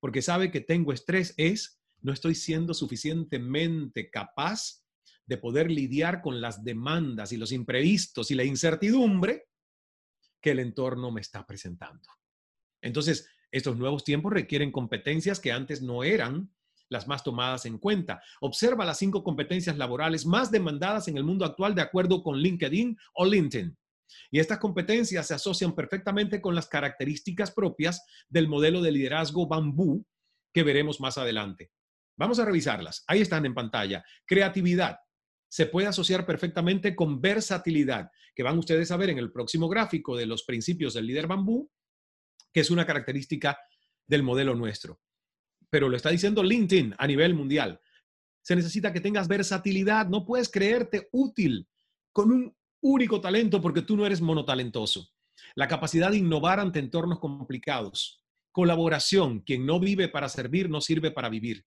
[SPEAKER 1] porque sabe que tengo estrés es no estoy siendo suficientemente capaz de poder lidiar con las demandas y los imprevistos y la incertidumbre que el entorno me está presentando. Entonces, estos nuevos tiempos requieren competencias que antes no eran las más tomadas en cuenta. Observa las cinco competencias laborales más demandadas en el mundo actual de acuerdo con LinkedIn o LinkedIn. Y estas competencias se asocian perfectamente con las características propias del modelo de liderazgo bambú que veremos más adelante. Vamos a revisarlas. Ahí están en pantalla. Creatividad. Se puede asociar perfectamente con versatilidad, que van ustedes a ver en el próximo gráfico de los principios del líder bambú, que es una característica del modelo nuestro. Pero lo está diciendo LinkedIn a nivel mundial. Se necesita que tengas versatilidad. No puedes creerte útil con un único talento porque tú no eres monotalentoso. La capacidad de innovar ante entornos complicados. Colaboración. Quien no vive para servir no sirve para vivir.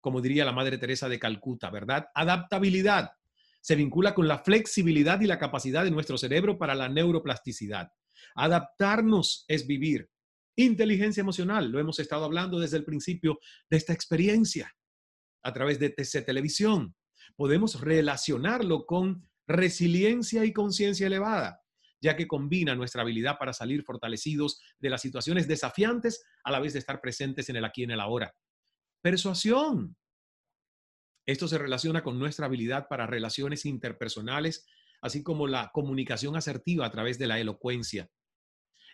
[SPEAKER 1] Como diría la Madre Teresa de Calcuta, ¿verdad? Adaptabilidad. Se vincula con la flexibilidad y la capacidad de nuestro cerebro para la neuroplasticidad. Adaptarnos es vivir. Inteligencia emocional, lo hemos estado hablando desde el principio de esta experiencia a través de TC Televisión. Podemos relacionarlo con resiliencia y conciencia elevada, ya que combina nuestra habilidad para salir fortalecidos de las situaciones desafiantes a la vez de estar presentes en el aquí y en el ahora. Persuasión. Esto se relaciona con nuestra habilidad para relaciones interpersonales, así como la comunicación asertiva a través de la elocuencia.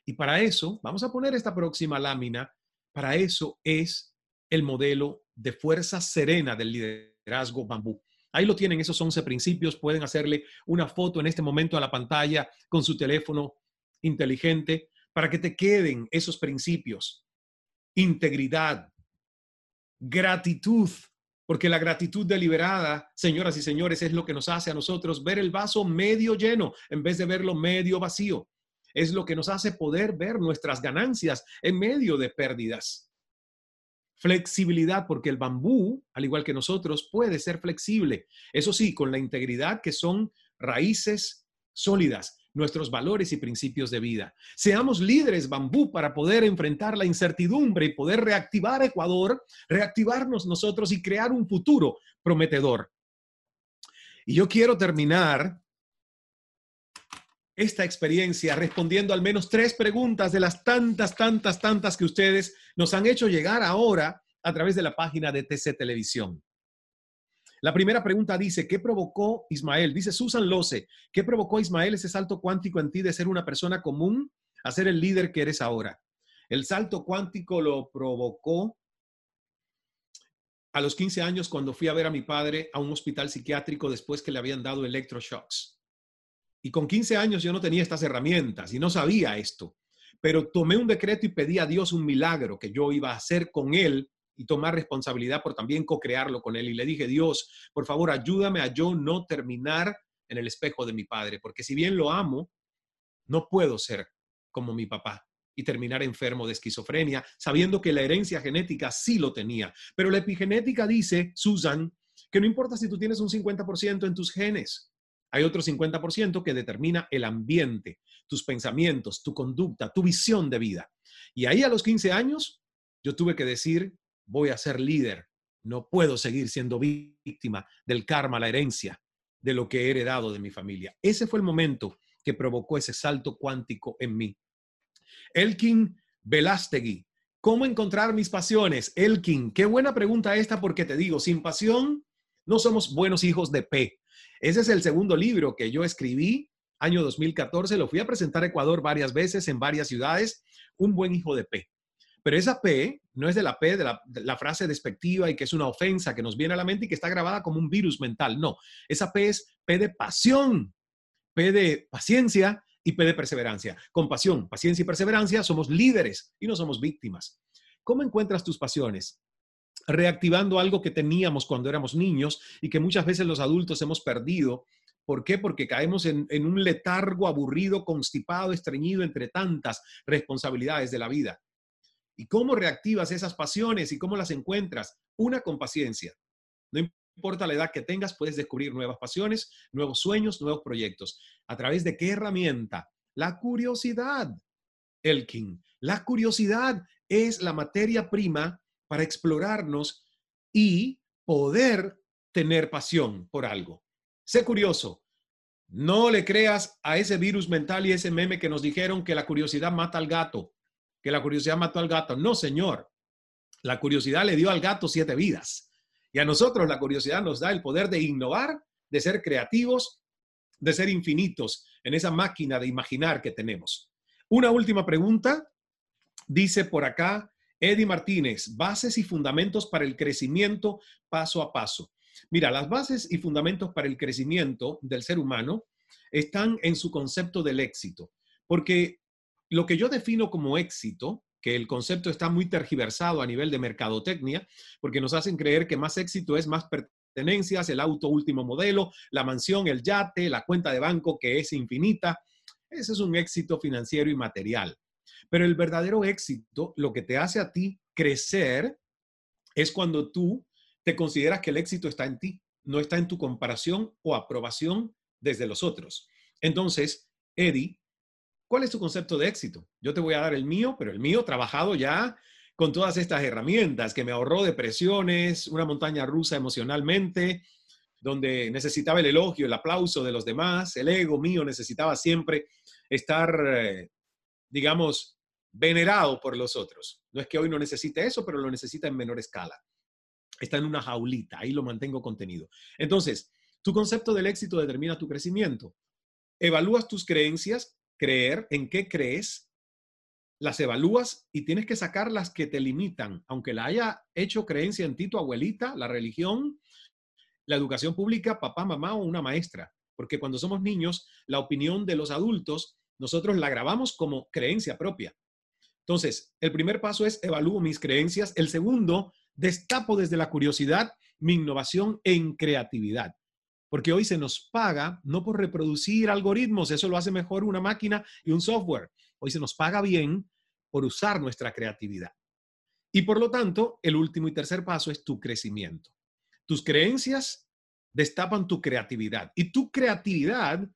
[SPEAKER 1] Y para eso, vamos a poner esta próxima lámina, para eso es el modelo de fuerza serena del liderazgo bambú. Ahí lo tienen, esos 11 principios. Pueden hacerle una foto en este momento a la pantalla con su teléfono inteligente para que te queden esos principios. Integridad, gratitud, porque la gratitud deliberada, señoras y señores, es lo que nos hace a nosotros ver el vaso medio lleno en vez de verlo medio vacío. Es lo que nos hace poder ver nuestras ganancias en medio de pérdidas. Flexibilidad, porque el bambú, al igual que nosotros, puede ser flexible. Eso sí, con la integridad que son raíces sólidas, nuestros valores y principios de vida. Seamos líderes bambú para poder enfrentar la incertidumbre y poder reactivar Ecuador, reactivarnos nosotros y crear un futuro prometedor. Y yo quiero terminar esta experiencia respondiendo al menos tres preguntas de las tantas, tantas, tantas que ustedes nos han hecho llegar ahora a través de la página de TC Televisión. La primera pregunta dice, ¿qué provocó Ismael? Dice Susan Lose, ¿qué provocó Ismael ese salto cuántico en ti de ser una persona común a ser el líder que eres ahora? El salto cuántico lo provocó a los 15 años cuando fui a ver a mi padre a un hospital psiquiátrico después que le habían dado electroshocks. Y con 15 años yo no tenía estas herramientas y no sabía esto, pero tomé un decreto y pedí a Dios un milagro que yo iba a hacer con Él y tomar responsabilidad por también co-crearlo con Él. Y le dije, Dios, por favor, ayúdame a yo no terminar en el espejo de mi padre, porque si bien lo amo, no puedo ser como mi papá y terminar enfermo de esquizofrenia, sabiendo que la herencia genética sí lo tenía. Pero la epigenética dice, Susan, que no importa si tú tienes un 50% en tus genes, hay otro 50% que determina el ambiente, tus pensamientos, tu conducta, tu visión de vida. Y ahí a los 15 años, yo tuve que decir, voy a ser líder. No puedo seguir siendo víctima del karma, la herencia, de lo que he heredado de mi familia. Ese fue el momento que provocó ese salto cuántico en mí. Elkin Velastegui, ¿cómo encontrar mis pasiones? Elkin, qué buena pregunta esta porque te digo, sin pasión no somos buenos hijos de P. Ese es el segundo libro que yo escribí, año 2014, lo fui a presentar a Ecuador varias veces en varias ciudades, Un buen hijo de P. Pero esa P no es de la P, de la, frase despectiva y que es una ofensa que nos viene a la mente y que está grabada como un virus mental. No, esa P es P de pasión, P de paciencia y P de perseverancia. Con pasión, paciencia y perseverancia somos líderes y no somos víctimas. ¿Cómo encuentras tus pasiones? Reactivando algo que teníamos cuando éramos niños y que muchas veces los adultos hemos perdido. ¿Por qué? Porque caemos en, un letargo aburrido, constipado, estreñido entre tantas responsabilidades de la vida. ¿Y cómo reactivas esas pasiones y cómo las encuentras? Una con paciencia. No importa la edad que tengas, puedes descubrir nuevas pasiones, nuevos sueños, nuevos proyectos. ¿A través de qué herramienta? La curiosidad. Elkin. La curiosidad es la materia prima para explorarnos y poder tener pasión por algo. Sé curioso. No le creas a ese virus mental y ese meme que nos dijeron que la curiosidad mata al gato, que la curiosidad mató al gato. No, señor. La curiosidad le dio al gato siete vidas. Y a nosotros la curiosidad nos da el poder de innovar, de ser creativos, de ser infinitos en esa máquina de imaginar que tenemos. Una última pregunta. Dice por acá, Eddie Martínez, bases y fundamentos para el crecimiento paso a paso. Mira, las bases y fundamentos para el crecimiento del ser humano están en su concepto del éxito, porque lo que yo defino como éxito, que el concepto está muy tergiversado a nivel de mercadotecnia, porque nos hacen creer que más éxito es más pertenencias, el auto último modelo, la mansión, el yate, la cuenta de banco que es infinita. Ese es un éxito financiero y material. Pero el verdadero éxito, lo que te hace a ti crecer, es cuando tú te consideras que el éxito está en ti, no está en tu comparación o aprobación desde los otros. Entonces, Eddie, ¿cuál es tu concepto de éxito? Yo te voy a dar el mío, pero el mío trabajado ya con todas estas herramientas que me ahorró depresiones, una montaña rusa emocionalmente, donde necesitaba el elogio, el aplauso de los demás, el ego mío necesitaba siempre estar, eh, digamos, venerado por los otros. No es que hoy no necesite eso, pero lo necesita en menor escala. Está en una jaulita, ahí lo mantengo contenido. Entonces, tu concepto del éxito determina tu crecimiento. Evalúas tus creencias, creer en qué crees, las evalúas y tienes que sacar las que te limitan, aunque la haya hecho creencia en ti tu abuelita, la religión, la educación pública, papá, mamá o una maestra. Porque cuando somos niños, la opinión de los adultos, nosotros la grabamos como creencia propia. Entonces, el primer paso es evalúo mis creencias. El segundo, destapo desde la curiosidad mi innovación en creatividad. Porque hoy se nos paga no por reproducir algoritmos, eso lo hace mejor una máquina y un software. Hoy se nos paga bien por usar nuestra creatividad. Y por lo tanto, el último y tercer paso es tu crecimiento. Tus creencias destapan tu creatividad y tu creatividad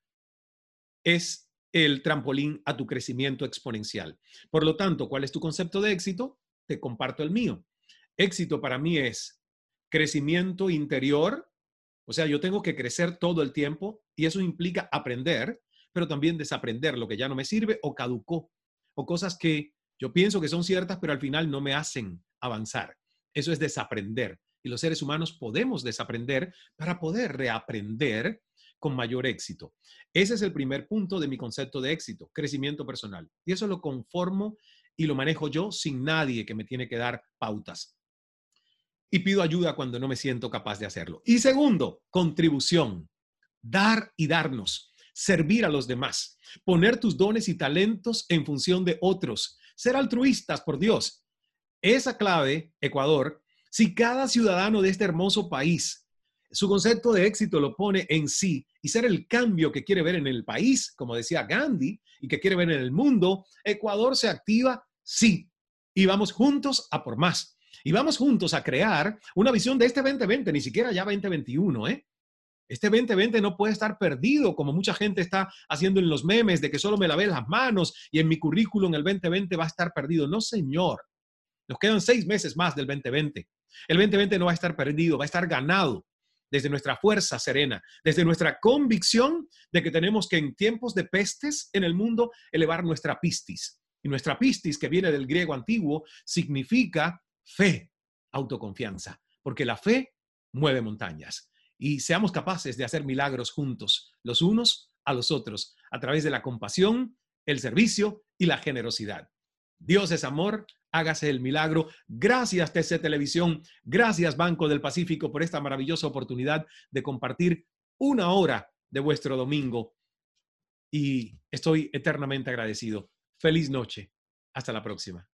[SPEAKER 1] es el trampolín a tu crecimiento exponencial. Por lo tanto, ¿cuál es tu concepto de éxito? Te comparto el mío. Éxito para mí es crecimiento interior, o sea, yo tengo que crecer todo el tiempo y eso implica aprender, pero también desaprender lo que ya no me sirve o caducó, o cosas que yo pienso que son ciertas, pero al final no me hacen avanzar. Eso es desaprender y los seres humanos podemos desaprender para poder reaprender con mayor éxito. Ese es el primer punto de mi concepto de éxito, crecimiento personal. Y eso lo conformo y lo manejo yo sin nadie que me tiene que dar pautas. Y pido ayuda cuando no me siento capaz de hacerlo. Y segundo, contribución. Dar y darnos. Servir a los demás. Poner tus dones y talentos en función de otros. Ser altruistas, por Dios. Esa clave, Ecuador, si cada ciudadano de este hermoso país su concepto de éxito lo pone en sí y ser el cambio que quiere ver en el país, como decía Gandhi, y que quiere ver en el mundo, Ecuador se activa, sí, y vamos juntos a por más. Y vamos juntos a crear una visión de este 2020, ni siquiera ya 2021, ¿eh? Este 2020 no puede estar perdido como mucha gente está haciendo en los memes de que solo me lavé las manos y en mi currículum el 2020 va a estar perdido. No, señor. Nos quedan seis meses más del 2020. El 2020 no va a estar perdido, va a estar ganado desde nuestra fuerza serena, desde nuestra convicción de que tenemos que en tiempos de pestes en el mundo elevar nuestra pistis. Y nuestra pistis, que viene del griego antiguo, significa fe, autoconfianza, porque la fe mueve montañas. Y seamos capaces de hacer milagros juntos, los unos a los otros, a través de la compasión, el servicio y la generosidad. Dios es amor, hágase el milagro. Gracias TC Televisión, gracias Banco del Pacífico por esta maravillosa oportunidad de compartir una hora de vuestro domingo. Y estoy eternamente agradecido. Feliz noche. Hasta la próxima.